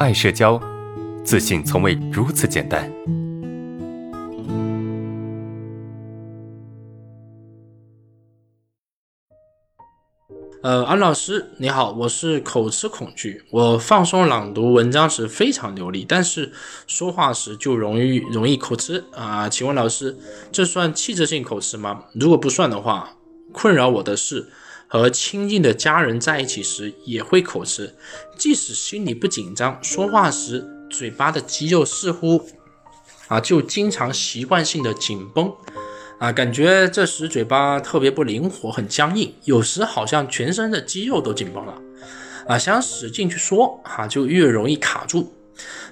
爱社交，自信从未如此简单。呃，安老师你好，我是口吃恐惧，我放松朗读文章时非常流利，但是说话时就容易容易口吃啊。请问老师，这算器质性口吃吗？如果不算的话，困扰我的是和亲近的家人在一起时也会口吃，即使心里不紧张，说话时嘴巴的肌肉似乎啊就经常习惯性的紧绷。啊，感觉这时嘴巴特别不灵活，很僵硬，有时好像全身的肌肉都紧绷了。啊，想使劲去说，哈，就越容易卡住。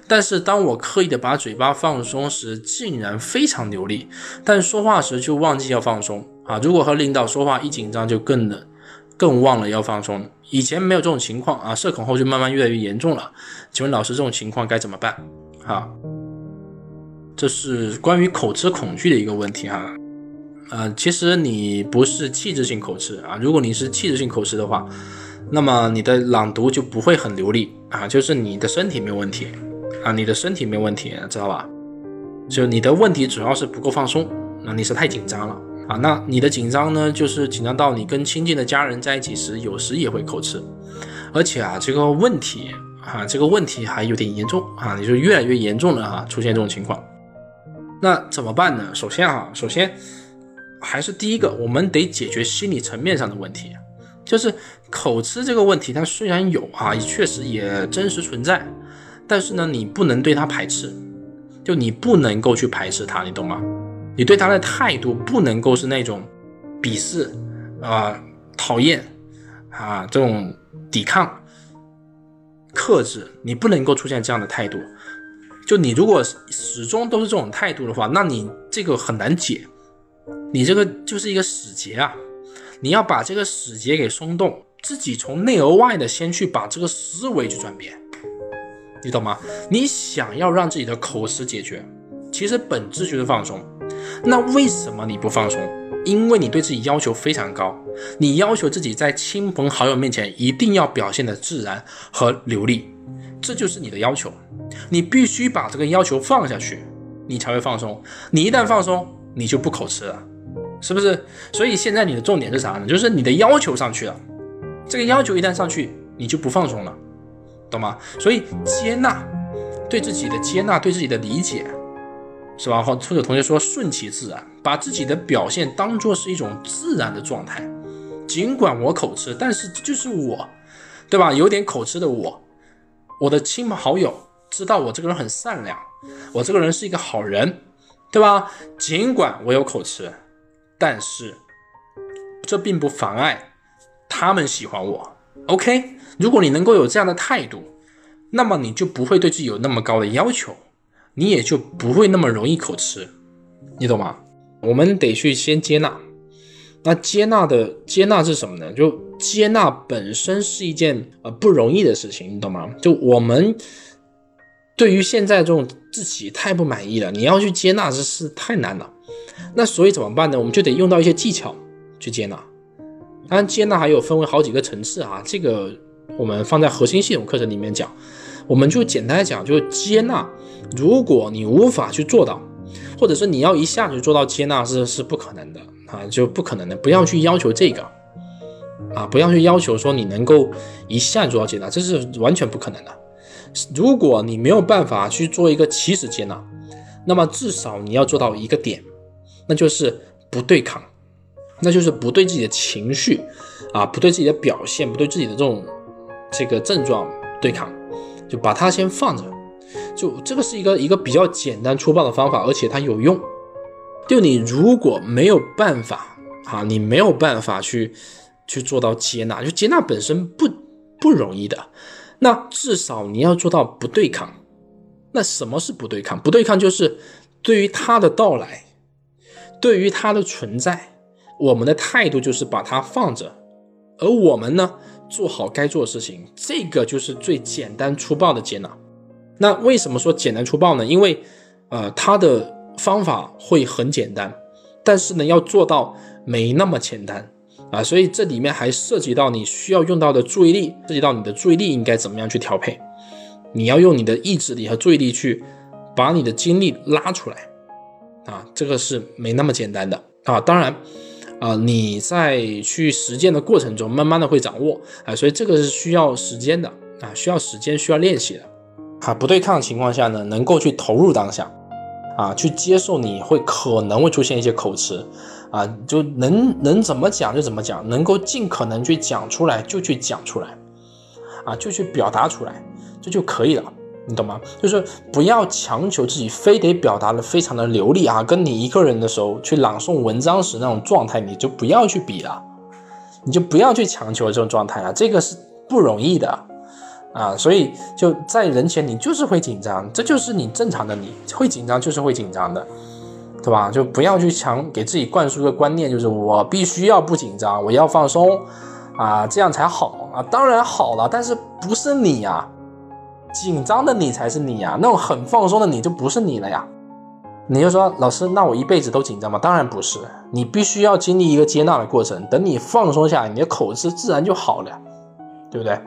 但是当我刻意的把嘴巴放松时，竟然非常流利，但说话时就忘记要放松。啊，如果和领导说话一紧张，就更冷更忘了要放松。以前没有这种情况啊，社恐后就慢慢越来越严重了。请问老师，这种情况该怎么办？哈，这是关于口吃恐惧的一个问题哈。呃，其实你不是器质性口吃啊。如果你是器质性口吃的话，那么你的朗读就不会很流利啊。就是你的身体没有问题啊，你的身体没有问题，知道吧？就你的问题主要是不够放松，那你是太紧张了啊。那你的紧张呢，就是紧张到你跟亲近的家人在一起时，有时也会口吃，而且啊，这个问题啊，这个问题还有点严重啊，也就越来越严重了啊，出现这种情况，那怎么办呢？首先啊，首先。还是第一个，我们得解决心理层面上的问题，就是口吃这个问题，它虽然有啊，确实也真实存在，但是呢，你不能对它排斥，就你不能够去排斥它，你懂吗？你对他的态度不能够是那种鄙视啊、讨厌啊这种抵抗、克制，你不能够出现这样的态度。就你如果始终都是这种态度的话，那你这个很难解。你这个就是一个死结啊！你要把这个死结给松动，自己从内而外的先去把这个思维去转变，你懂吗？你想要让自己的口实解决，其实本质就是放松。那为什么你不放松？因为你对自己要求非常高，你要求自己在亲朋好友面前一定要表现的自然和流利，这就是你的要求。你必须把这个要求放下去，你才会放松。你一旦放松，你就不口吃了，是不是？所以现在你的重点是啥呢？就是你的要求上去了，这个要求一旦上去，你就不放松了，懂吗？所以接纳，对自己的接纳，对自己的理解，是吧？或或者同学说顺其自然，把自己的表现当做是一种自然的状态。尽管我口吃，但是就是我，对吧？有点口吃的我，我的亲朋好友知道我这个人很善良，我这个人是一个好人。对吧？尽管我有口吃，但是这并不妨碍他们喜欢我。OK，如果你能够有这样的态度，那么你就不会对自己有那么高的要求，你也就不会那么容易口吃。你懂吗？我们得去先接纳。那接纳的接纳是什么呢？就接纳本身是一件呃不容易的事情，你懂吗？就我们。对于现在这种自己太不满意了，你要去接纳这是太难了。那所以怎么办呢？我们就得用到一些技巧去接纳。当然，接纳还有分为好几个层次啊。这个我们放在核心系统课程里面讲。我们就简单讲，就是接纳。如果你无法去做到，或者是你要一下子做到接纳，是是不可能的啊，就不可能的。不要去要求这个啊，不要去要求说你能够一下做到接纳，这是完全不可能的。如果你没有办法去做一个起始接纳，那么至少你要做到一个点，那就是不对抗，那就是不对自己的情绪啊，不对自己的表现，不对自己的这种这个症状对抗，就把它先放着。就这个是一个一个比较简单粗暴的方法，而且它有用。就你如果没有办法啊，你没有办法去去做到接纳，就接纳本身不不容易的。那至少你要做到不对抗。那什么是不对抗？不对抗就是对于他的到来，对于他的存在，我们的态度就是把它放着，而我们呢，做好该做的事情。这个就是最简单粗暴的接纳。那为什么说简单粗暴呢？因为，呃，它的方法会很简单，但是呢，要做到没那么简单。啊，所以这里面还涉及到你需要用到的注意力，涉及到你的注意力应该怎么样去调配，你要用你的意志力和注意力去把你的精力拉出来啊，这个是没那么简单的啊。当然啊，你在去实践的过程中，慢慢的会掌握啊，所以这个是需要时间的啊，需要时间，需要练习的啊。不对抗的情况下呢，能够去投入当下啊，去接受你会可能会出现一些口吃啊，就能能怎么讲就怎么讲，能够尽可能去讲出来就去讲出来啊，就去表达出来。这就可以了，你懂吗？就是不要强求自己非得表达的非常的流利啊，跟你一个人的时候去朗诵文章时那种状态，你就不要去比了，你就不要去强求这种状态啊，这个是不容易的啊，所以就在人前你就是会紧张，这就是你正常的，你会紧张就是会紧张的，对吧？就不要去强给自己灌输一个观念，就是我必须要不紧张，我要放松啊，这样才好啊，当然好了，但是不是你呀？紧张的你才是你呀，那种很放松的你就不是你了呀。你就说老师，那我一辈子都紧张吗？当然不是，你必须要经历一个接纳的过程。等你放松下来，你的口吃自然就好了，对不对？